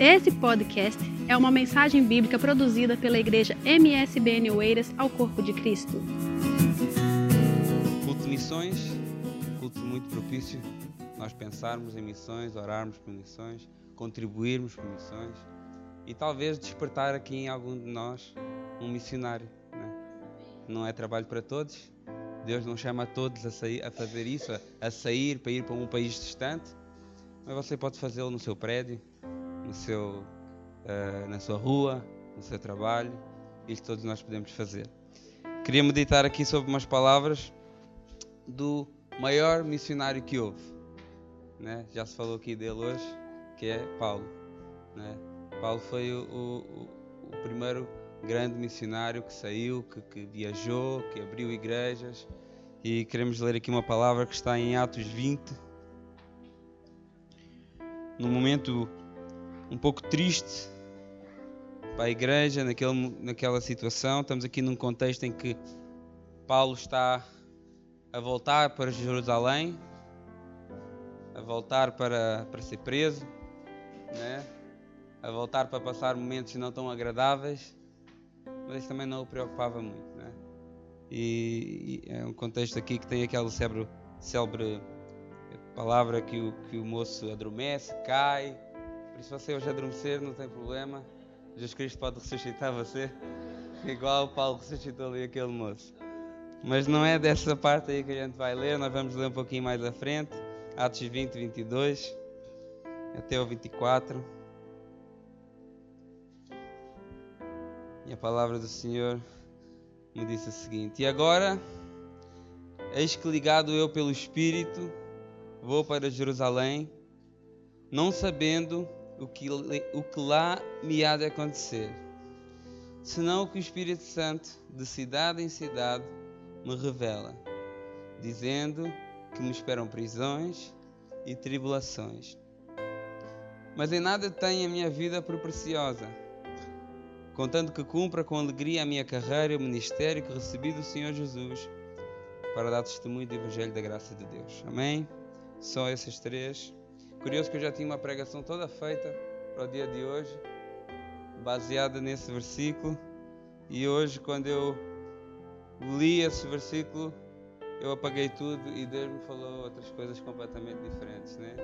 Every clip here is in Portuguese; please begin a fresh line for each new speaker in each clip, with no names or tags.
Esse podcast é uma mensagem bíblica produzida pela igreja MSBN Oeiras ao Corpo de Cristo.
Culto de missões, culto muito propício, nós pensarmos em missões, orarmos por missões, contribuirmos por missões e talvez despertar aqui em algum de nós um missionário. Né? Não é trabalho para todos, Deus não chama a todos a, sair, a fazer isso, a, a sair para ir para um país distante, mas você pode fazê-lo no seu prédio, no seu, uh, na sua rua, no seu trabalho. Isto todos nós podemos fazer. Queria meditar aqui sobre umas palavras do maior missionário que houve. Né? Já se falou aqui dele hoje, que é Paulo. Né? Paulo foi o, o, o, primeiro grande missionário que saiu, que, que viajou, que abriu igrejas. E queremos ler aqui uma palavra que está em Atos 20. No momento um pouco triste para a igreja naquele, naquela situação. Estamos aqui num contexto em que Paulo está a voltar para Jerusalém, a voltar para, para ser preso, né? a voltar para passar momentos não tão agradáveis, mas isso também não o preocupava muito. Né? E, e é um contexto aqui que tem aquela célebre, célebre palavra que o, que o moço adormece, cai por isso você hoje adormecer não tem problema. Jesus Cristo pode ressuscitar você. Igual Paulo ressuscitou ali aquele moço. Mas não é dessa parte aí que a gente vai ler. Nós vamos ler um pouquinho mais à frente. Atos 20, 22. Até o 24. E a palavra do Senhor me disse o seguinte: E agora, eis que ligado eu pelo Espírito, vou para Jerusalém, não sabendo o que, o que lá me há de acontecer, senão o que o Espírito Santo, de cidade em cidade, me revela, dizendo que me esperam prisões e tribulações. Mas em nada tenho a minha vida por preciosa, contando que cumpra com alegria a minha carreira e o ministério que recebi do Senhor Jesus para dar testemunho do Evangelho da graça de Deus. Amém? Só esses três. Curioso que eu já tinha uma pregação toda feita para o dia de hoje, baseada nesse versículo. E hoje, quando eu li esse versículo, eu apaguei tudo e Deus me falou outras coisas completamente diferentes, né?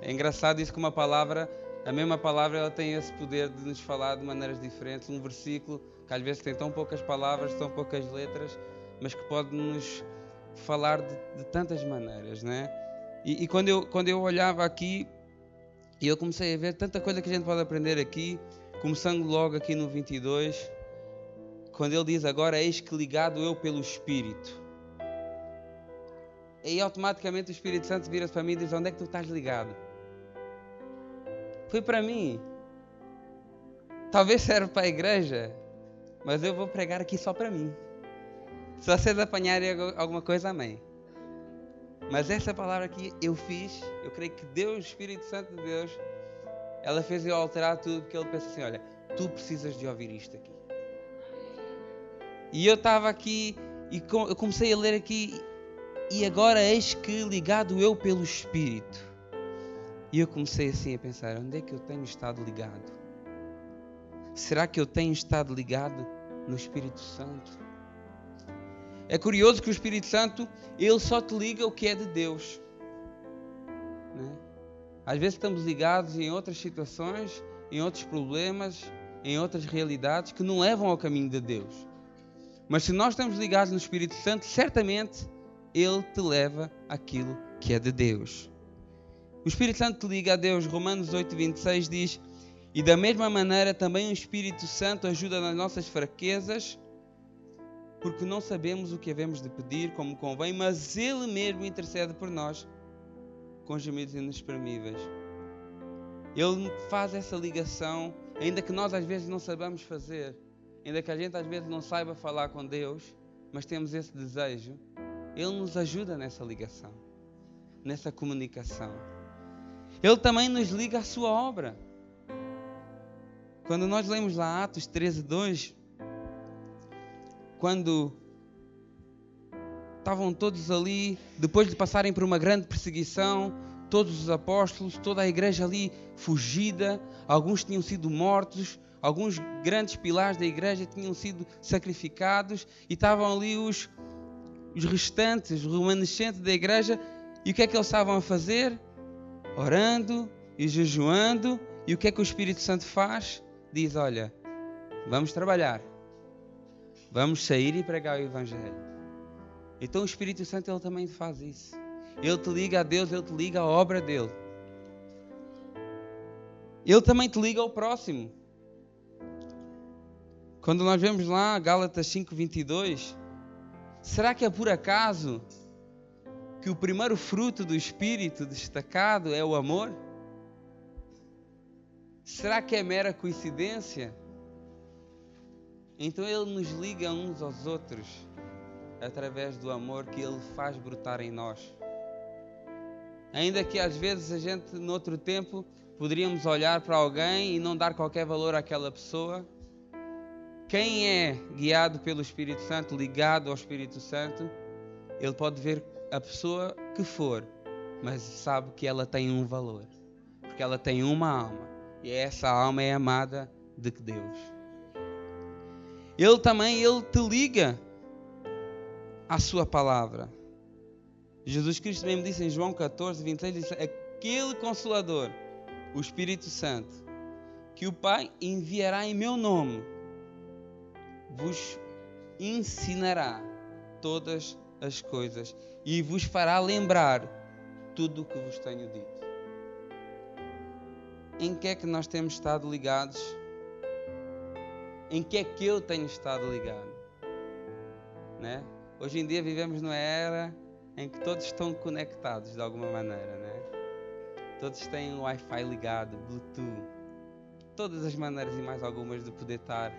É engraçado isso que uma palavra, a mesma palavra, ela tem esse poder de nos falar de maneiras diferentes. Um versículo que às vezes tem tão poucas palavras, tão poucas letras, mas que pode nos falar de, de tantas maneiras, né? E, e, quando, eu, quando eu olhava aqui, e eu comecei a ver tanta coisa que a gente pode aprender aqui, começando logo aqui no 22, quando ele diz agora, eis que ligado eu pelo Espírito. E automaticamente o Espírito Santo vira para mim e diz: Onde é que tu estás ligado? Foi para mim. Talvez serve para a igreja, mas eu vou pregar aqui só para mim. Se vocês apanharem alguma coisa, amém. Mas essa palavra aqui eu fiz, eu creio que Deus, Espírito Santo de Deus, ela fez eu alterar tudo, porque ele pensa assim: olha, tu precisas de ouvir isto aqui. E eu estava aqui e eu comecei a ler aqui, e agora eis que ligado eu pelo Espírito. E eu comecei assim a pensar: onde é que eu tenho estado ligado? Será que eu tenho estado ligado no Espírito Santo? É curioso que o Espírito Santo, ele só te liga o que é de Deus. Né? Às vezes estamos ligados em outras situações, em outros problemas, em outras realidades que não levam ao caminho de Deus. Mas se nós estamos ligados no Espírito Santo, certamente ele te leva aquilo que é de Deus. O Espírito Santo te liga a Deus. Romanos 8, 26 diz: E da mesma maneira também o Espírito Santo ajuda nas nossas fraquezas porque não sabemos o que havemos de pedir como convém, mas Ele mesmo intercede por nós com gemidos inexprimíveis. Ele faz essa ligação, ainda que nós às vezes não sabemos fazer, ainda que a gente às vezes não saiba falar com Deus, mas temos esse desejo, Ele nos ajuda nessa ligação, nessa comunicação. Ele também nos liga à Sua obra. Quando nós lemos lá Atos 13, 2, quando estavam todos ali, depois de passarem por uma grande perseguição, todos os apóstolos, toda a igreja ali fugida, alguns tinham sido mortos, alguns grandes pilares da igreja tinham sido sacrificados e estavam ali os, os restantes, os remanescentes da igreja. E o que é que eles estavam a fazer? Orando e jejuando. E o que é que o Espírito Santo faz? Diz: Olha, vamos trabalhar, vamos sair e pregar o Evangelho. Então o Espírito Santo ele também faz isso. Ele te liga a Deus, ele te liga à obra dele. Ele também te liga ao próximo. Quando nós vemos lá Gálatas 5:22, será que é por acaso que o primeiro fruto do espírito destacado é o amor? Será que é mera coincidência? Então ele nos liga uns aos outros através do amor que ele faz brotar em nós. Ainda que às vezes a gente, noutro tempo, poderíamos olhar para alguém e não dar qualquer valor àquela pessoa. Quem é guiado pelo Espírito Santo, ligado ao Espírito Santo, ele pode ver a pessoa que for, mas sabe que ela tem um valor, porque ela tem uma alma e essa alma é amada de Deus. Ele também ele te liga à sua palavra. Jesus Cristo mesmo disse em João 14, 26, disse, aquele Consolador, o Espírito Santo, que o Pai enviará em meu nome, vos ensinará todas as coisas e vos fará lembrar tudo o que vos tenho dito. Em que é que nós temos estado ligados? Em que é que eu tenho estado ligado? Né? Hoje em dia vivemos numa era em que todos estão conectados de alguma maneira, né? Todos têm o Wi-Fi ligado, Bluetooth, todas as maneiras e mais algumas de poder estar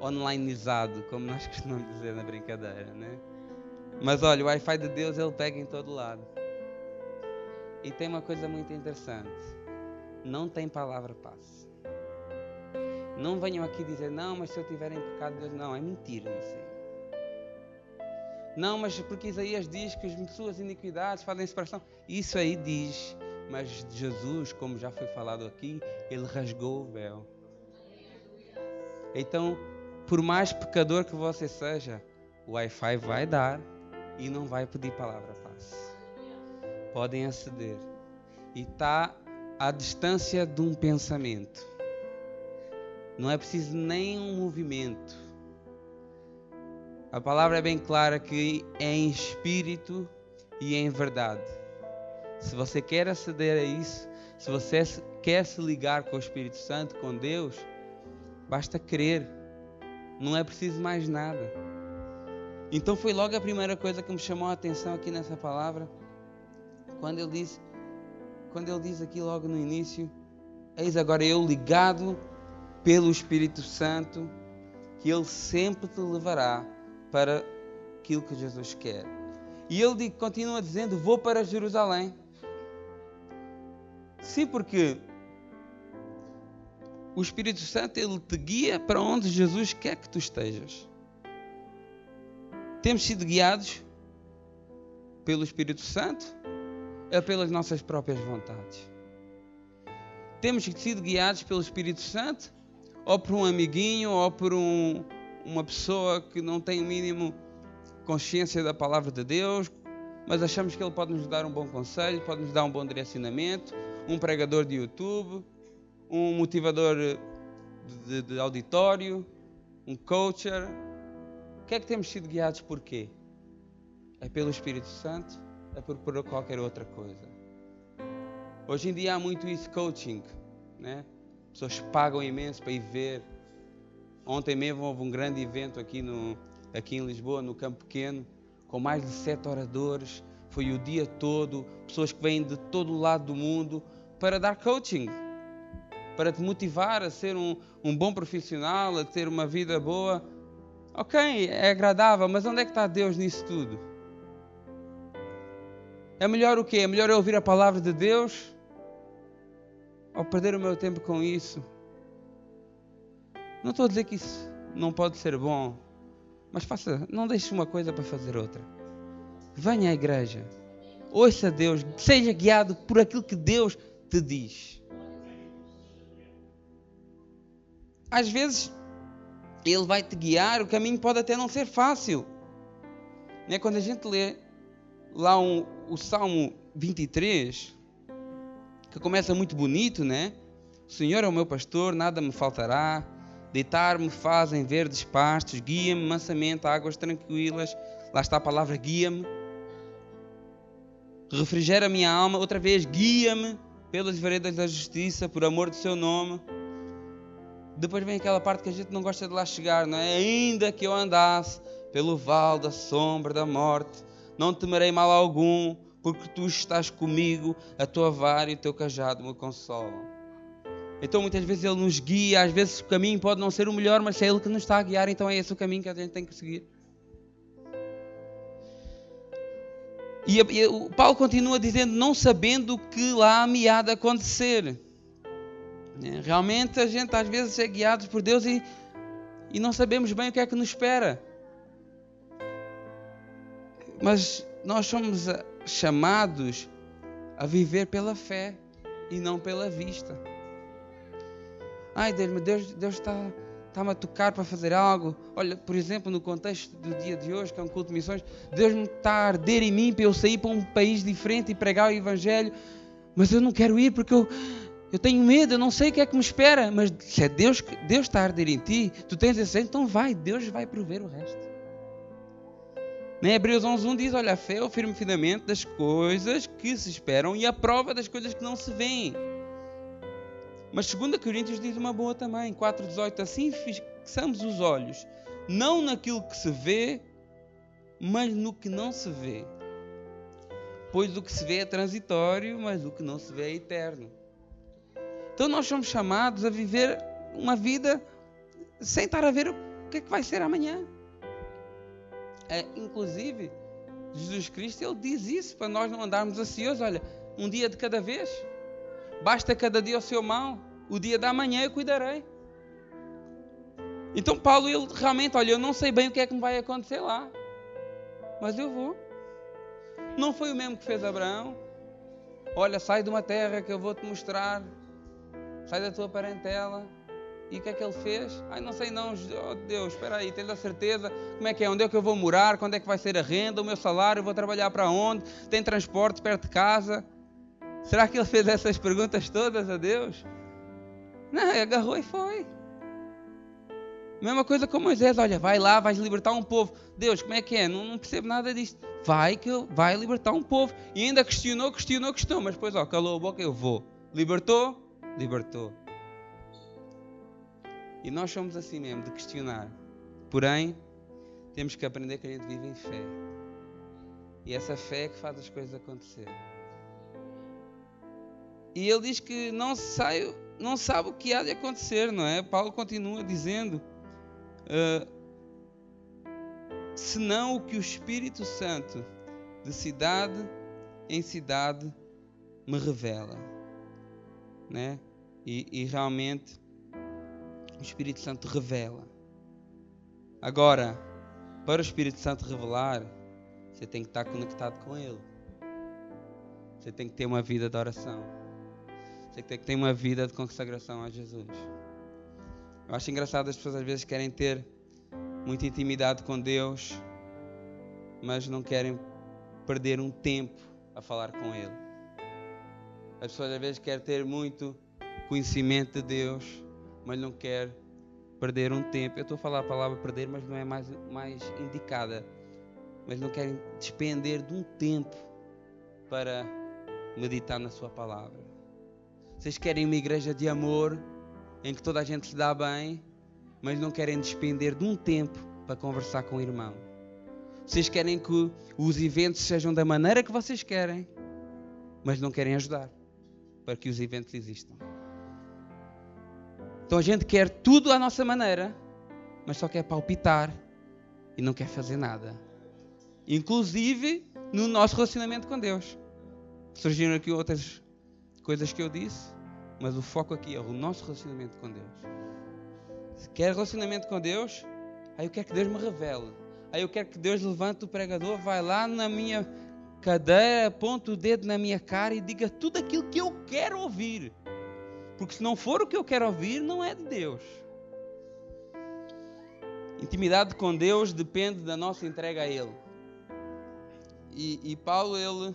onlineizado, como nós costumamos dizer na brincadeira, né? Mas olha, o Wi-Fi de Deus ele pega em todo lado. E tem uma coisa muito interessante. Não tem palavra paz. Não venham aqui dizer, não, mas se eu tiver em pecado, Deus não, é mentira isso aí. Não, mas porque Isaías diz que as suas iniquidades fazem separação. Isso aí diz, mas Jesus, como já foi falado aqui, ele rasgou o véu. Então, por mais pecador que você seja, o Wi-Fi vai dar e não vai pedir palavra paz. Podem aceder. E está à distância de um pensamento. Não é preciso nem um movimento. A palavra é bem clara que é em espírito e em verdade. Se você quer aceder a isso, se você quer se ligar com o Espírito Santo, com Deus, basta crer. Não é preciso mais nada. Então foi logo a primeira coisa que me chamou a atenção aqui nessa palavra, quando ele diz, quando ele diz aqui logo no início, eis agora eu ligado pelo Espírito Santo, que ele sempre te levará para aquilo que Jesus quer. E ele continua dizendo: Vou para Jerusalém. Sim, porque o Espírito Santo ele te guia para onde Jesus quer que tu estejas. Temos sido guiados pelo Espírito Santo ou pelas nossas próprias vontades? Temos sido guiados pelo Espírito Santo ou por um amiguinho ou por um, uma pessoa que não tem o mínimo consciência da palavra de Deus, mas achamos que ele pode nos dar um bom conselho, pode nos dar um bom direcionamento, um pregador de YouTube, um motivador de, de auditório, um coacher. O que é que temos sido guiados por quê? É pelo Espírito Santo? É por, por qualquer outra coisa? Hoje em dia há muito isso coaching, né? Pessoas pagam imenso para ir ver Ontem mesmo houve um grande evento aqui, no, aqui em Lisboa, no Campo Pequeno, com mais de sete oradores. Foi o dia todo, pessoas que vêm de todo o lado do mundo para dar coaching, para te motivar a ser um, um bom profissional, a ter uma vida boa. Ok, é agradável, mas onde é que está Deus nisso tudo? É melhor o quê? É melhor eu ouvir a palavra de Deus? Ou perder o meu tempo com isso? Não estou a dizer que isso não pode ser bom, mas faça, não deixe uma coisa para fazer outra. Venha à igreja, ouça Deus, seja guiado por aquilo que Deus te diz. Às vezes, Ele vai te guiar, o caminho pode até não ser fácil. Né? Quando a gente lê lá um, o Salmo 23, que começa muito bonito, né? O Senhor é o meu pastor, nada me faltará. Deitar-me faz em verdes pastos, guia-me mansamente a águas tranquilas. Lá está a palavra guia-me. Refrigera minha alma, outra vez, guia-me pelas veredas da justiça, por amor do seu nome. Depois vem aquela parte que a gente não gosta de lá chegar, não é? Ainda que eu andasse pelo vale da sombra da morte, não temerei mal algum, porque tu estás comigo, a tua vara e o teu cajado me consolam. Então muitas vezes Ele nos guia, às vezes o caminho pode não ser o melhor, mas é Ele que nos está a guiar, então é esse o caminho que a gente tem que seguir. E, o Paulo continua dizendo, não sabendo que lá me há de acontecer. É, realmente a gente às vezes é guiado por Deus e, e não sabemos bem o que é que nos espera. Mas nós somos chamados a viver pela fé e não pela vista. Ai Deus, Deus, Deus está, está-me a tocar para fazer algo. Olha, por exemplo, no contexto do dia de hoje, que é um culto de missões, Deus me está a arder em mim para eu sair para um país diferente e pregar o Evangelho. Mas eu não quero ir porque eu, eu tenho medo, eu não sei o que é que me espera. Mas se é Deus Deus está a arder em ti, tu tens esse então vai, Deus vai prover o resto. Em Hebreus 11.1 diz, olha, a fé é o firme fundamento das coisas que se esperam e a prova das coisas que não se veem. Mas 2 Coríntios diz uma boa também, 4.18, assim fixamos os olhos, não naquilo que se vê, mas no que não se vê. Pois o que se vê é transitório, mas o que não se vê é eterno. Então nós somos chamados a viver uma vida sem estar a ver o que é que vai ser amanhã. É, inclusive, Jesus Cristo ele diz isso para nós não andarmos ansiosos. Olha, um dia de cada vez. Basta cada dia o seu mal. O dia da manhã eu cuidarei. Então Paulo ele realmente, olha, eu não sei bem o que é que me vai acontecer lá, mas eu vou. Não foi o mesmo que fez Abraão. Olha, sai de uma terra que eu vou te mostrar. Sai da tua parentela. E o que é que ele fez? Ai, não sei não, oh, Deus, espera aí, tens a certeza? Como é que é? Onde é que eu vou morar? Quando é que vai ser a renda? O meu salário? Vou trabalhar para onde? Tem transporte perto de casa? Será que ele fez essas perguntas todas a Deus? Não, agarrou e foi. Mesma coisa com Moisés, olha, vai lá, vais libertar um povo. Deus, como é que é? Não, não percebo nada disso. Vai que eu, vai libertar um povo. E ainda questionou, questionou, questionou, mas depois, ó, calou a boca, eu vou. Libertou? Libertou. E nós somos assim mesmo, de questionar. Porém, temos que aprender que a gente vive em fé. E essa fé é que faz as coisas acontecer. E ele diz que não, sai, não sabe o que há de acontecer, não é? Paulo continua dizendo: uh, senão o que o Espírito Santo de cidade em cidade me revela, né? E, e realmente Espírito Santo revela. Agora, para o Espírito Santo revelar, você tem que estar conectado com Ele. Você tem que ter uma vida de oração. Você tem que ter uma vida de consagração a Jesus. Eu acho engraçado as pessoas às vezes querem ter muita intimidade com Deus, mas não querem perder um tempo a falar com Ele. As pessoas às vezes querem ter muito conhecimento de Deus, mas não quer perder um tempo. Eu estou a falar a palavra perder, mas não é mais, mais indicada. Mas não querem despender de um tempo para meditar na Sua palavra. Vocês querem uma igreja de amor, em que toda a gente se dá bem, mas não querem despender de um tempo para conversar com o irmão. Vocês querem que os eventos sejam da maneira que vocês querem, mas não querem ajudar para que os eventos existam. Então a gente quer tudo à nossa maneira, mas só quer palpitar e não quer fazer nada. Inclusive no nosso relacionamento com Deus. Surgiram aqui outras coisas que eu disse, mas o foco aqui é o nosso relacionamento com Deus. Se quer relacionamento com Deus, aí eu quero que Deus me revele. Aí eu quero que Deus levante o pregador, vai lá na minha cadeira, aponte o dedo na minha cara e diga tudo aquilo que eu quero ouvir. Porque se não for o que eu quero ouvir, não é de Deus. Intimidade com Deus depende da nossa entrega a Ele. E, e Paulo, ele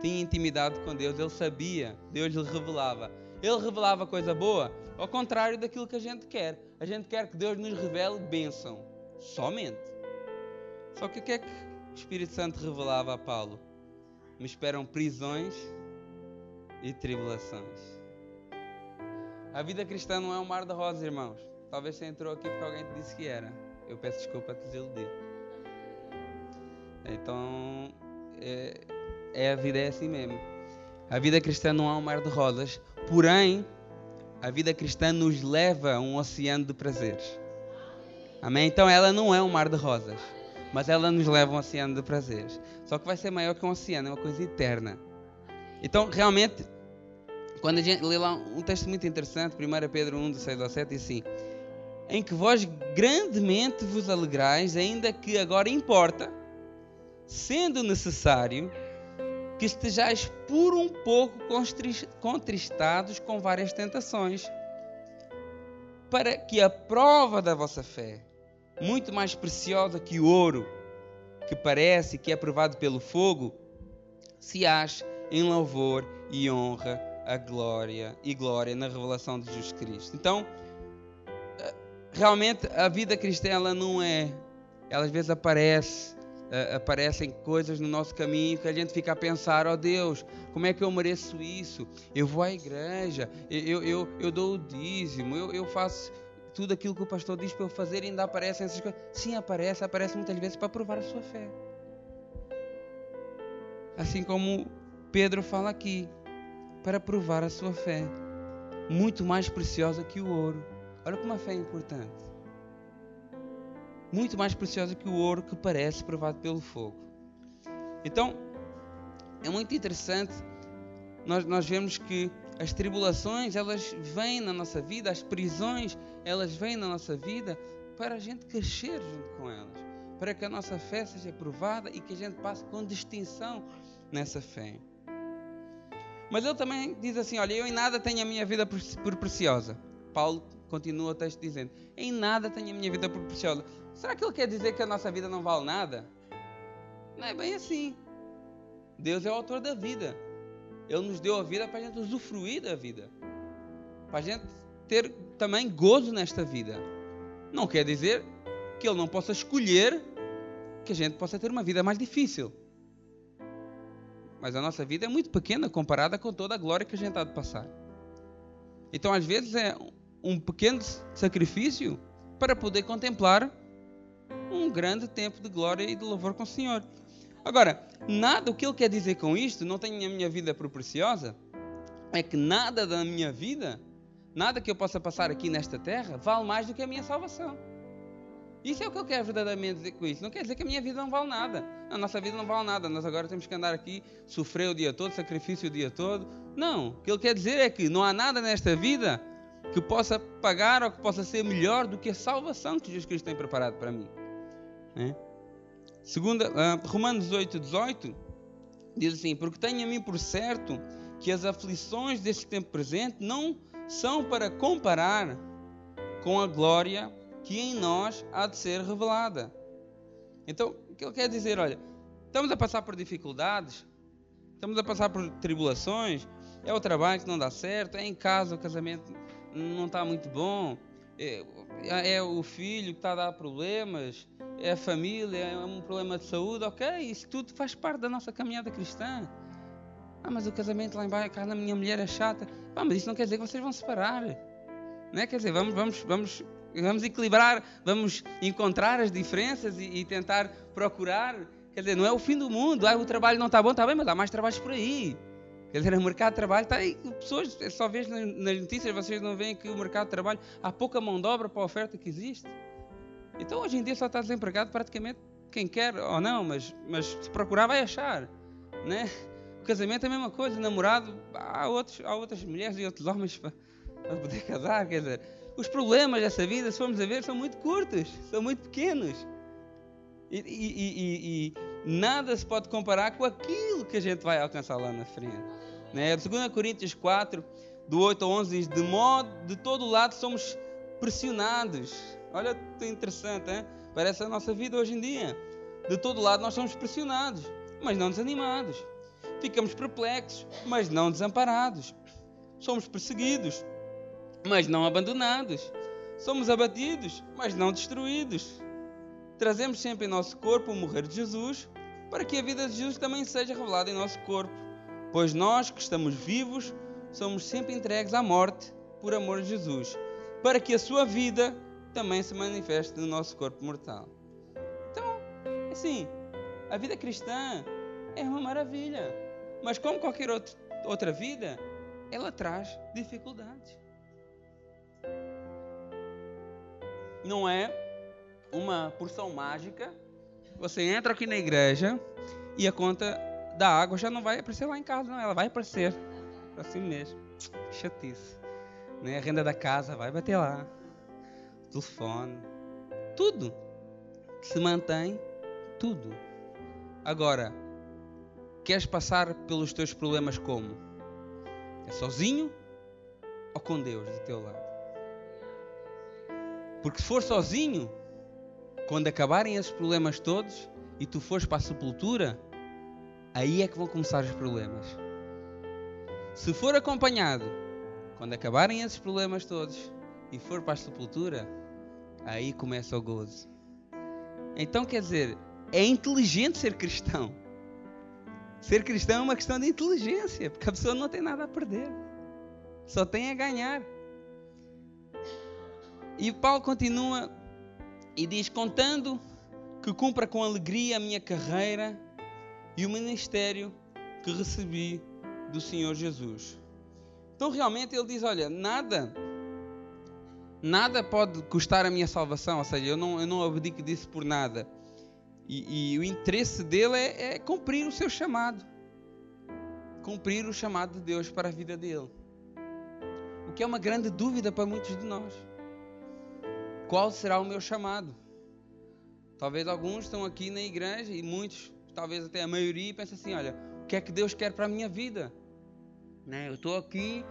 tinha intimidade com Deus, ele sabia, Deus lhe revelava. Ele revelava coisa boa, ao contrário daquilo que a gente quer. A gente quer que Deus nos revele bênção, somente. Só que o que é que o Espírito Santo revelava a Paulo? Me esperam prisões e tribulações. A vida cristã não é um mar de rosas, irmãos. Talvez você entrou aqui porque alguém te disse que era. Eu peço desculpa a te desiludir. Então, é, é, a vida é assim mesmo. A vida cristã não é um mar de rosas, porém, a vida cristã nos leva a um oceano de prazeres. Amém? Então, ela não é um mar de rosas, mas ela nos leva a um oceano de prazeres. Só que vai ser maior que um oceano, é uma coisa eterna. Então, realmente, quando a gente lê lá um texto muito interessante, 1 Pedro 1, de 6 ao 7, diz assim: Em que vós grandemente vos alegrais, ainda que agora importa sendo necessário que estejais por um pouco contristados com várias tentações, para que a prova da vossa fé, muito mais preciosa que o ouro, que parece que é provado pelo fogo, se ache em louvor e honra a glória e glória na revelação de Jesus Cristo. Então, eh, realmente a vida cristã ela não é, ela às vezes aparece uh, aparecem coisas no nosso caminho que a gente fica a pensar: ó oh Deus, como é que eu mereço isso? Eu vou à igreja, eu, eu, eu dou o dízimo, eu, eu faço tudo aquilo que o pastor diz para eu fazer e ainda aparecem essas coisas. Sim, aparece, aparece muitas vezes para provar a sua fé. Assim como Pedro fala aqui, para provar a sua fé, muito mais preciosa que o ouro. Olha como a fé é importante muito mais preciosa que o ouro que parece provado pelo fogo. Então, é muito interessante nós, nós vemos que as tribulações elas vêm na nossa vida, as prisões elas vêm na nossa vida para a gente crescer junto com elas, para que a nossa fé seja provada e que a gente passe com distinção nessa fé. Mas ele também diz assim: Olha, eu em nada tenho a minha vida por, preciosa. Paulo continua o texto dizendo: Em nada tenho a minha vida por preciosa. Será que ele quer dizer que a nossa vida não vale nada? Não é bem assim. Deus é o autor da vida. Ele nos deu a vida para a gente usufruir da vida. Para a gente ter também gozo nesta vida. Não quer dizer que Ele não possa escolher que a gente possa ter uma vida mais difícil. Mas a nossa vida é muito pequena comparada com toda a glória que a gente há de passar. Então, às vezes, é um pequeno sacrifício para poder contemplar um grande tempo de glória e de louvor com o Senhor. Agora, nada, o que ele quer dizer com isto, não tenho a minha vida por preciosa, é que nada da minha vida, nada que eu possa passar aqui nesta terra, vale mais do que a minha salvação. Isso é o que ele quer verdadeiramente dizer com isso. Não quer dizer que a minha vida não vale nada. A nossa vida não vale nada. Nós agora temos que andar aqui, sofrer o dia todo, sacrifício o dia todo. Não. O que ele quer dizer é que não há nada nesta vida que possa pagar ou que possa ser melhor do que a salvação que Jesus Cristo tem preparado para mim. Né? Segunda, uh, Romanos 8, 18 diz assim: Porque tenho a mim por certo que as aflições deste tempo presente não são para comparar com a glória que em nós há de ser revelada. Então, que ele quer dizer? Olha, estamos a passar por dificuldades, estamos a passar por tribulações, é o trabalho que não dá certo, é em casa o casamento não está muito bom, é, é o filho que está a dar problemas, é a família, é um problema de saúde, ok, isso tudo faz parte da nossa caminhada cristã. Ah, mas o casamento lá embaixo, a minha mulher é chata. Ah, mas isso não quer dizer que vocês vão separar. Não é? Quer dizer, vamos, vamos, vamos, vamos equilibrar, vamos encontrar as diferenças e, e tentar procurar. Quer dizer, não é o fim do mundo. Ah, o trabalho não está bom, está bem, mas há mais trabalhos por aí. Quer dizer, o mercado de trabalho está aí. Pessoas, é só vês nas notícias, vocês não veem que o mercado de trabalho há pouca mão de obra para a oferta que existe. Então hoje em dia só está desempregado praticamente quem quer ou não, mas, mas se procurar vai achar. Né? O casamento é a mesma coisa, namorado, há, outros, há outras mulheres e outros homens para, para poder casar. Quer dizer, os problemas dessa vida, se formos a ver, são muito curtos, são muito pequenos. E, e, e, nada se pode comparar com aquilo que a gente vai alcançar lá na frente. Né? 2 Coríntios 4, do 8 ao 11 diz: De modo, de todo lado somos pressionados. Olha que interessante, hein? parece a nossa vida hoje em dia. De todo lado nós somos pressionados, mas não desanimados. Ficamos perplexos, mas não desamparados. Somos perseguidos, mas não abandonados. Somos abatidos, mas não destruídos. Trazemos sempre em nosso corpo o morrer de Jesus, para que a vida de Jesus também seja revelada em nosso corpo. Pois nós que estamos vivos, somos sempre entregues à morte por amor de Jesus, para que a sua vida também se manifeste no nosso corpo mortal. Então, assim, a vida cristã é uma maravilha, mas como qualquer outro, outra vida, ela traz dificuldades. Não é uma porção mágica. Você entra aqui na igreja e a conta da água já não vai aparecer lá em casa, não. Ela vai aparecer assim mesmo. Chatice. Né? A renda da casa vai bater lá. Telefone. Tudo. Se mantém tudo. Agora, queres passar pelos teus problemas como? É sozinho ou com Deus do teu lado? Porque se for sozinho, quando acabarem esses problemas todos e tu fores para a sepultura, aí é que vão começar os problemas. Se for acompanhado, quando acabarem esses problemas todos e for para a sepultura, aí começa o gozo. Então quer dizer, é inteligente ser cristão. Ser cristão é uma questão de inteligência, porque a pessoa não tem nada a perder, só tem a ganhar. E Paulo continua e diz: Contando que cumpra com alegria a minha carreira e o ministério que recebi do Senhor Jesus. Então, realmente, ele diz: Olha, nada, nada pode custar a minha salvação, ou seja, eu não, eu não abdico disso por nada. E, e o interesse dele é, é cumprir o seu chamado, cumprir o chamado de Deus para a vida dele. O que é uma grande dúvida para muitos de nós qual será o meu chamado? Talvez alguns estão aqui na igreja e muitos, talvez até a maioria, pensam assim: olha, o que é que Deus quer para a minha vida? Né? Eu estou aqui,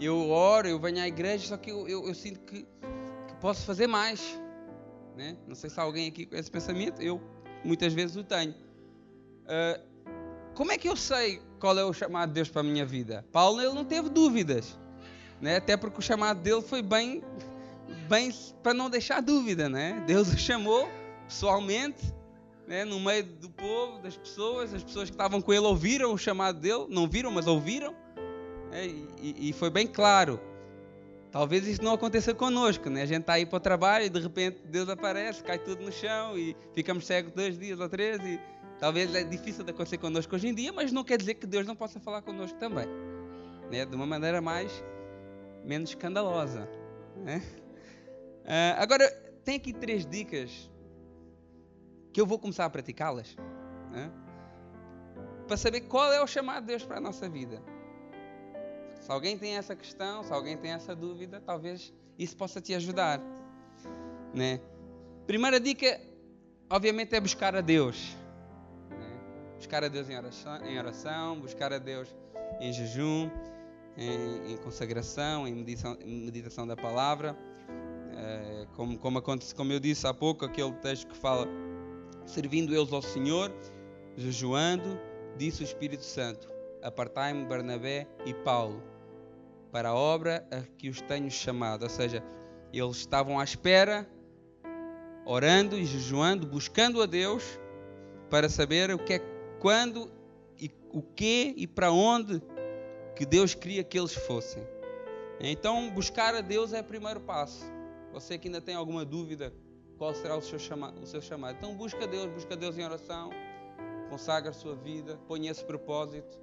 eu oro, eu venho à igreja, só que eu, eu, eu sinto que, que, posso fazer mais. Né? Não sei se há alguém aqui com esse pensamento, eu muitas vezes o tenho. Uh, como é que eu sei qual é o chamado de Deus para a minha vida? Paulo ele não teve dúvidas, né? até porque o chamado dele foi bem bem para não deixar dúvida, né? Deus o chamou pessoalmente, né? no meio do povo, das pessoas, as pessoas que estavam com ele ouviram o chamado dele, não viram, mas ouviram, né? e, e, foi bem claro. Talvez isso não aconteça conosco, né? A gente está aí para o trabalho e de repente Deus aparece, cai tudo no chão e ficamos cegos dois dias ou três e talvez é difícil de acontecer connosco hoje em dia, mas não quer dizer que Deus não possa falar connosco também, né? De uma maneira mais menos escandalosa, né? Uh, agora, tem aqui três dicas que eu vou começar a praticá-las né? para saber qual é o chamado de Deus para a nossa vida. Se alguém tem essa questão, se alguém tem essa dúvida, talvez isso possa te ajudar. Né? Primeira dica, obviamente, é buscar a Deus. Né? Buscar a Deus em oração, em oração, buscar a Deus em jejum, em, em consagração, em meditação, em meditação da palavra. É, como, como, acontece, como eu disse há pouco, aquele texto que fala: servindo eles ao Senhor, jejuando, disse o Espírito Santo: Apartai-me Barnabé e Paulo para a obra a que os tenho chamado. Ou seja, eles estavam à espera, orando e jejuando, buscando a Deus para saber o que é, quando e o que e para onde que Deus queria que eles fossem. Então, buscar a Deus é o primeiro passo. Você que ainda tem alguma dúvida qual será o seu, chamado, o seu chamado. Então busca Deus, busca Deus em oração, consagra a sua vida, ponha esse propósito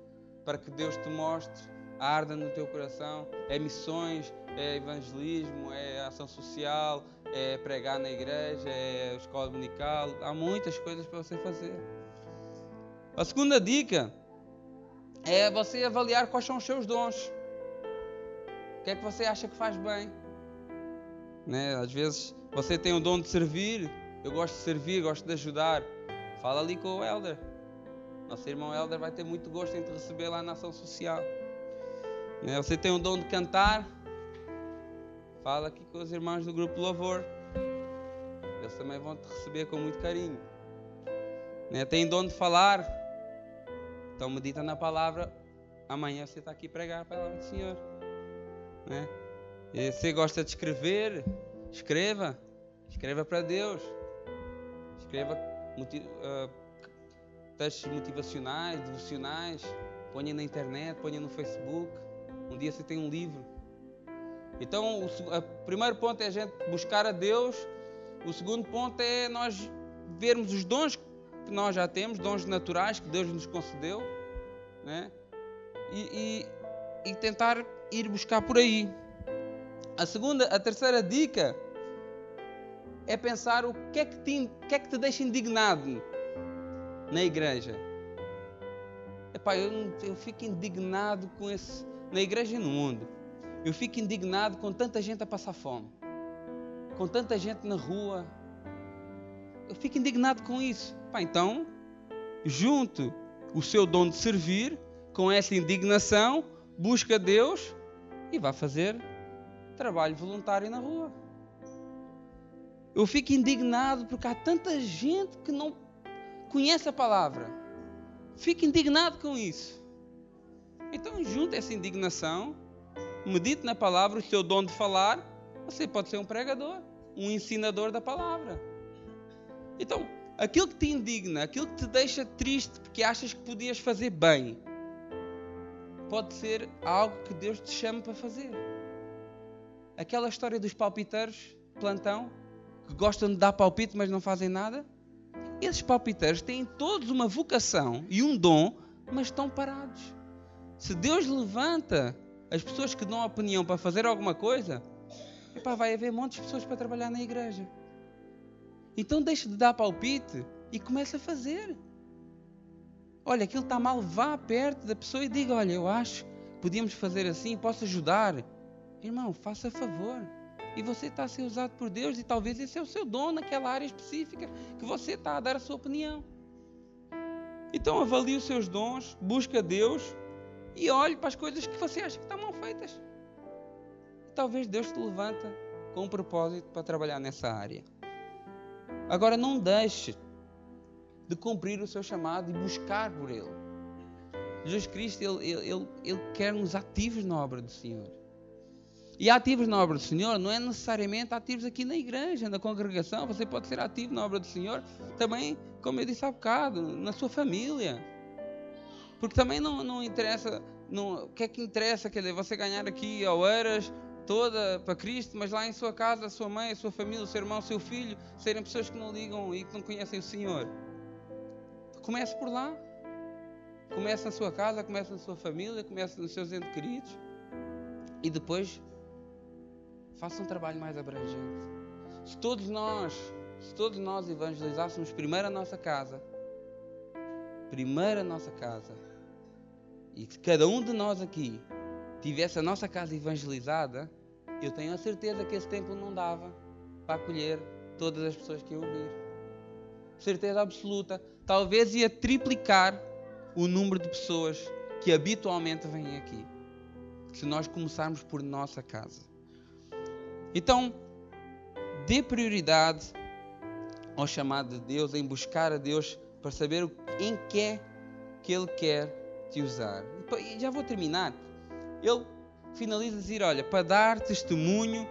para que Deus te mostre, arda no teu coração. É missões, é evangelismo, é ação social, é pregar na igreja, é escola dominical. Há muitas coisas para você fazer. A segunda dica é você avaliar quais são os seus dons. O que é que você acha que faz bem? Né? Às vezes você tem o dom de servir, eu gosto de servir, gosto de ajudar. Fala ali com o elder. Nosso irmão Helder vai ter muito gosto em te receber lá na ação social. Né? Você tem o dom de cantar, fala aqui com os irmãos do grupo Louvor. Eles também vão te receber com muito carinho. Né? Tem dom de falar, então medita na palavra. Amanhã você está aqui pregar a palavra do Senhor. Né? E você gosta de escrever, escreva. Escreva para Deus. Escreva uh, textos motivacionais, devocionais. Ponha na internet, ponha no Facebook. Um dia você tem um livro. Então, o, o primeiro ponto é a gente buscar a Deus. O segundo ponto é nós vermos os dons que nós já temos, dons naturais que Deus nos concedeu, né? e, e, e tentar ir buscar por aí. A segunda, a terceira dica é pensar o que é que te, que é que te deixa indignado na igreja. Epá, eu, eu fico indignado com esse, na igreja e no mundo. Eu fico indignado com tanta gente a passar fome, com tanta gente na rua. Eu fico indignado com isso. Epá, então, junto o seu dom de servir com essa indignação, busca Deus e vai fazer trabalho voluntário na rua. Eu fico indignado porque há tanta gente que não conhece a palavra. Fico indignado com isso. Então, junte essa indignação, medite na palavra, o seu dom de falar. Você pode ser um pregador, um ensinador da palavra. Então, aquilo que te indigna, aquilo que te deixa triste porque achas que podias fazer bem, pode ser algo que Deus te chama para fazer. Aquela história dos palpiteiros, plantão, que gostam de dar palpite, mas não fazem nada. Esses palpiteiros têm todos uma vocação e um dom, mas estão parados. Se Deus levanta as pessoas que dão opinião para fazer alguma coisa, epá, vai haver montes de pessoas para trabalhar na igreja. Então deixe de dar palpite e comece a fazer olha, aquilo está mal, vá perto da pessoa e diga, olha, eu acho que podíamos fazer assim, posso ajudar. Irmão, faça favor. E você está ser usado por Deus e talvez esse é o seu dom naquela área específica que você está a dar a sua opinião. Então avalie os seus dons, busca Deus e olhe para as coisas que você acha que estão mal feitas. E talvez Deus te levanta com um propósito para trabalhar nessa área. Agora não deixe de cumprir o seu chamado e buscar por Ele. Jesus Cristo, Ele, ele, ele quer-nos ativos na obra do Senhor. E ativos na obra do Senhor não é necessariamente ativos aqui na igreja, na congregação. Você pode ser ativo na obra do Senhor também, como eu disse há bocado, na sua família. Porque também não, não interessa, não, o que é que interessa, quer dizer, você ganhar aqui horas toda para Cristo, mas lá em sua casa, a sua mãe, a sua família, o seu irmão, o seu filho, serem pessoas que não ligam e que não conhecem o Senhor. Comece por lá. Comece na sua casa, comece na sua família, comece nos seus entes queridos. E depois faça um trabalho mais abrangente. Se todos nós, se todos nós evangelizássemos primeiro a nossa casa, primeiro a nossa casa, e que cada um de nós aqui tivesse a nossa casa evangelizada, eu tenho a certeza que esse templo não dava para acolher todas as pessoas que iam vir certeza absoluta, talvez ia triplicar o número de pessoas que habitualmente vêm aqui. Se nós começarmos por nossa casa. Então, dê prioridade ao chamado de Deus, em buscar a Deus para saber em que é que Ele quer te usar. E já vou terminar. Ele finaliza a dizer: Olha, para dar testemunho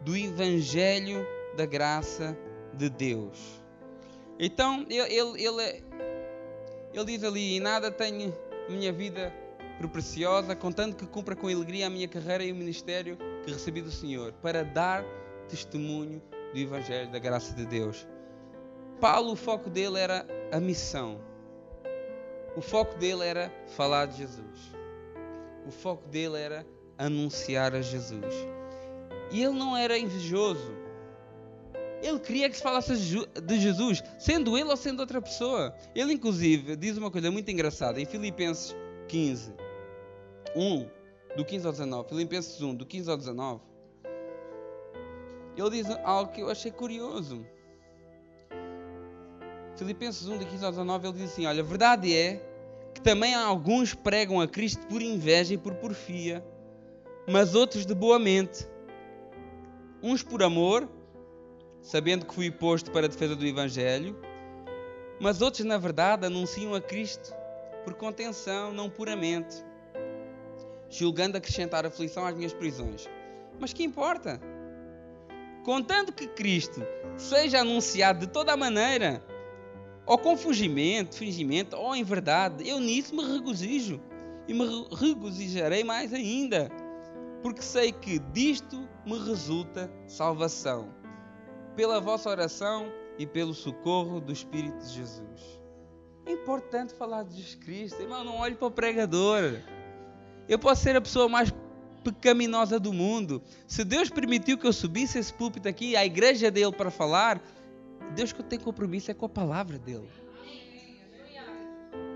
do Evangelho da graça de Deus. Então ele, ele, ele, ele diz ali: Nada tenho minha vida por preciosa, contando que cumpra com alegria a minha carreira e o ministério que recebi do Senhor, para dar testemunho do Evangelho da graça de Deus. Paulo, o foco dele era a missão. O foco dele era falar de Jesus. O foco dele era anunciar a Jesus. E ele não era invejoso. Ele queria que se falasse de Jesus, sendo ele ou sendo outra pessoa. Ele, inclusive, diz uma coisa muito engraçada em Filipenses 15, 1, do 15 ao 19. Filipenses 1, do 15 ao 19. Ele diz algo que eu achei curioso. Filipenses 1, do 15 ao 19, ele diz assim: Olha, a verdade é que também alguns pregam a Cristo por inveja e por porfia, mas outros de boa mente. Uns por amor, sabendo que fui posto para a defesa do Evangelho, mas outros, na verdade, anunciam a Cristo por contenção, não puramente, julgando acrescentar aflição às minhas prisões. Mas que importa? Contanto que Cristo seja anunciado de toda maneira, ou com fingimento, fingimento, ou em verdade, eu nisso me regozijo e me regozijarei mais ainda, porque sei que disto me resulta salvação, pela vossa oração e pelo socorro do Espírito de Jesus. É importante falar de Jesus Cristo, irmão. Não olhe para o pregador. Eu posso ser a pessoa mais pecaminosa do mundo. Se Deus permitiu que eu subisse esse púlpito aqui, a igreja dele para falar, Deus que eu tenho compromisso é com a palavra dele.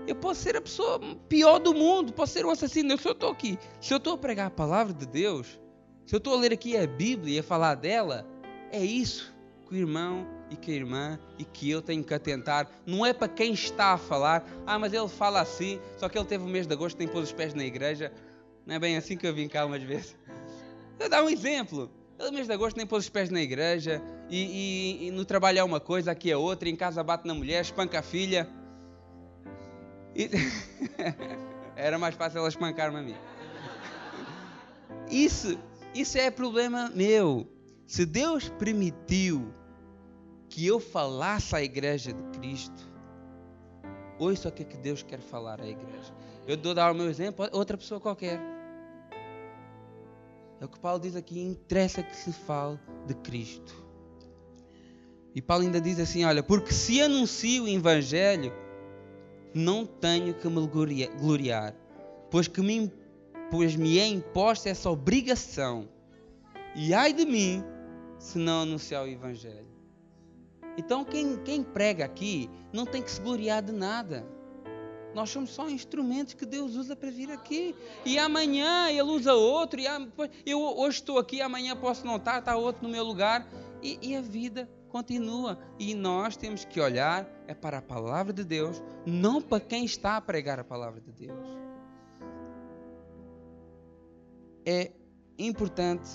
Eu posso ser a pessoa pior do mundo, posso ser um assassino. Se eu estou aqui, se eu estou a pregar a palavra de Deus, se eu estou a ler aqui a Bíblia e a falar dela, é isso que o irmão e que a irmã e que eu tenho que atentar. Não é para quem está a falar, ah, mas ele fala assim, só que ele teve o mês de agosto, tem pôs os pés na igreja. Não é bem assim que eu vim cá umas vezes. Vou dar um exemplo. Ele, mês de agosto, nem pôs os pés na igreja, e, e, e, no trabalho é uma coisa, aqui é outra, em casa bate na mulher, espanca a filha. E... Era mais fácil ela espancar-me a mim. Isso, isso é problema meu. Se Deus permitiu que eu falasse à igreja de Cristo, ouça o que, é que Deus quer falar à igreja. Eu dou dar o meu exemplo, outra pessoa qualquer. É o que Paulo diz aqui, interessa que se fale de Cristo. E Paulo ainda diz assim: olha, porque se anuncio o Evangelho, não tenho que me gloriar, pois que me, pois me é imposta essa obrigação. E ai de mim se não anunciar o Evangelho. Então, quem, quem prega aqui não tem que se gloriar de nada. Nós somos só instrumentos que Deus usa para vir aqui. E amanhã Ele usa outro. E eu hoje estou aqui, amanhã posso não estar, está outro no meu lugar. E, e a vida continua. E nós temos que olhar é para a palavra de Deus, não para quem está a pregar a palavra de Deus. É importante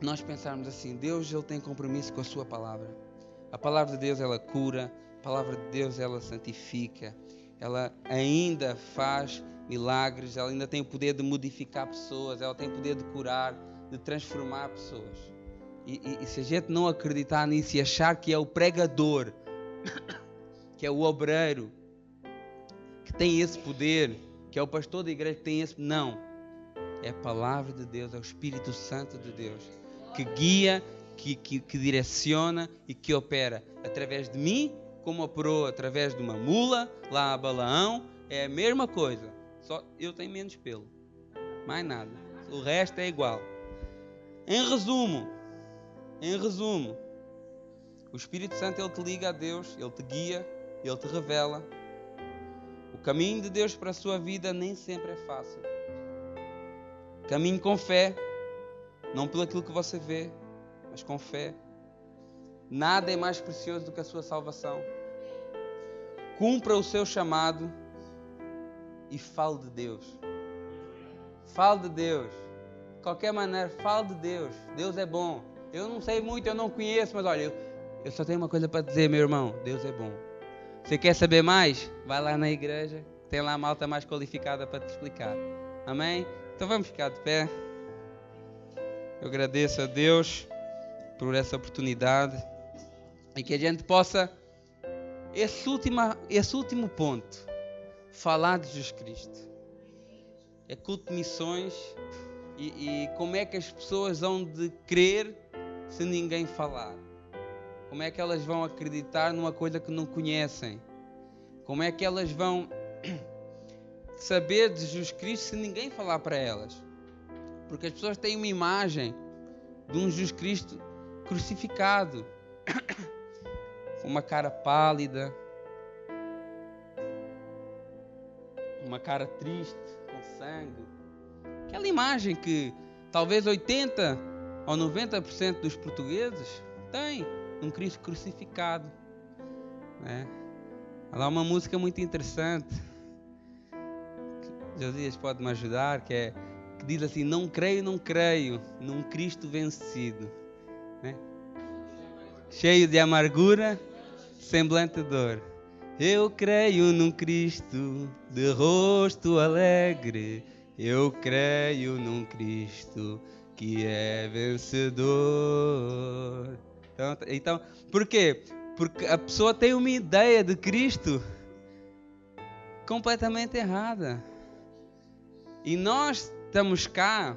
nós pensarmos assim: Deus ele tem compromisso com a Sua palavra. A palavra de Deus ela cura, a palavra de Deus ela santifica, ela ainda faz milagres, ela ainda tem o poder de modificar pessoas, ela tem o poder de curar, de transformar pessoas. E, e, e se a gente não acreditar nisso e achar que é o pregador, que é o obreiro, que tem esse poder, que é o pastor da igreja que tem esse. Não. É a palavra de Deus, é o Espírito Santo de Deus que guia que, que, que direciona e que opera através de mim, como operou através de uma mula lá a Balaão, é a mesma coisa, só eu tenho menos pelo, mais nada, o resto é igual. Em resumo, em resumo, o Espírito Santo ele te liga a Deus, ele te guia, ele te revela. O caminho de Deus para a sua vida nem sempre é fácil. Caminho com fé, não pelo aquilo que você vê, mas com fé. Nada é mais precioso do que a sua salvação. Cumpra o seu chamado e fale de Deus. Fale de Deus. De qualquer maneira, fale de Deus. Deus é bom. Eu não sei muito, eu não conheço, mas olha, eu, eu só tenho uma coisa para dizer, meu irmão: Deus é bom. Você quer saber mais? Vai lá na igreja, tem lá a malta mais qualificada para te explicar. Amém? Então vamos ficar de pé. Eu agradeço a Deus por essa oportunidade e que a gente possa, esse, última, esse último ponto, falar de Jesus Cristo. É culto de missões e, e como é que as pessoas vão de crer se ninguém falar? Como é que elas vão acreditar numa coisa que não conhecem? Como é que elas vão saber de Jesus Cristo se ninguém falar para elas? Porque as pessoas têm uma imagem de um Jesus Cristo crucificado, com uma cara pálida, uma cara triste, com sangue. Aquela imagem que talvez 80 ou 90% dos portugueses têm um Cristo crucificado. Né? Há uma música muito interessante Josias pode me ajudar, que é que diz assim: Não creio, não creio num Cristo vencido, né? cheio de amargura, semblante dor. Eu creio num Cristo de rosto alegre. Eu creio num Cristo que é vencedor. Então, então, por quê? Porque a pessoa tem uma ideia de Cristo completamente errada. E nós estamos cá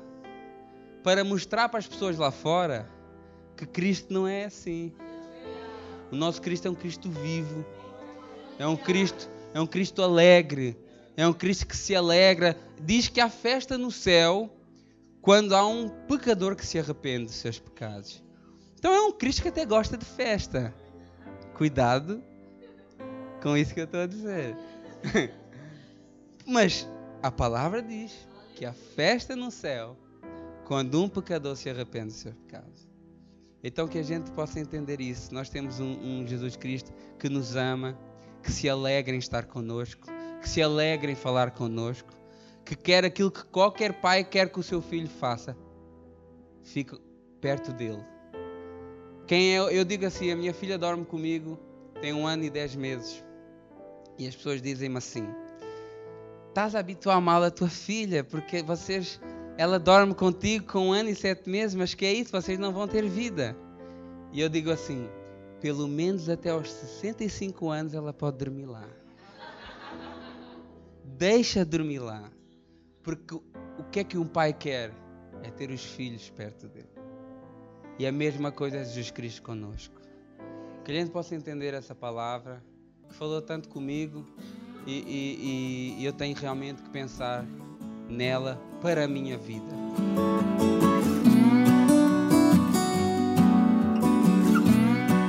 para mostrar para as pessoas lá fora que Cristo não é assim. O nosso Cristo é um Cristo vivo. É um Cristo, é um Cristo alegre. É um Cristo que se alegra. Diz que há festa no céu quando há um pecador que se arrepende dos seus pecados. Então é um Cristo que até gosta de festa. Cuidado com isso que eu estou a dizer. Mas a palavra diz que há festa no céu quando um pecador se arrepende dos seus pecados. Então que a gente possa entender isso. Nós temos um, um Jesus Cristo que nos ama, que se alegra em estar conosco, que se alegra em falar conosco, que quer aquilo que qualquer pai quer que o seu filho faça. Fique perto dele. Quem é, eu digo assim, a minha filha dorme comigo, tem um ano e dez meses. E as pessoas dizem-me assim: estás a habituar mal a tua filha, porque vocês, ela dorme contigo com um ano e sete meses, mas que é isso? Vocês não vão ter vida. E eu digo assim: pelo menos até aos 65 anos ela pode dormir lá. Deixa dormir lá. Porque o que é que um pai quer? É ter os filhos perto dele. E a mesma coisa é Jesus Cristo conosco. Que a gente possa entender essa palavra, que falou tanto comigo, e, e, e eu tenho realmente que pensar nela para a minha vida.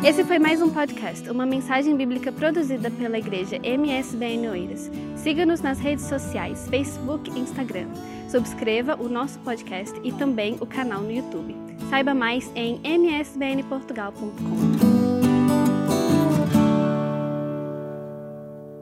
Esse foi mais um podcast, uma mensagem bíblica produzida pela igreja MSBN Oeiras. Siga-nos nas redes sociais, Facebook e Instagram. Subscreva o nosso podcast e também o canal no YouTube. Saiba mais em msbnportugal.com.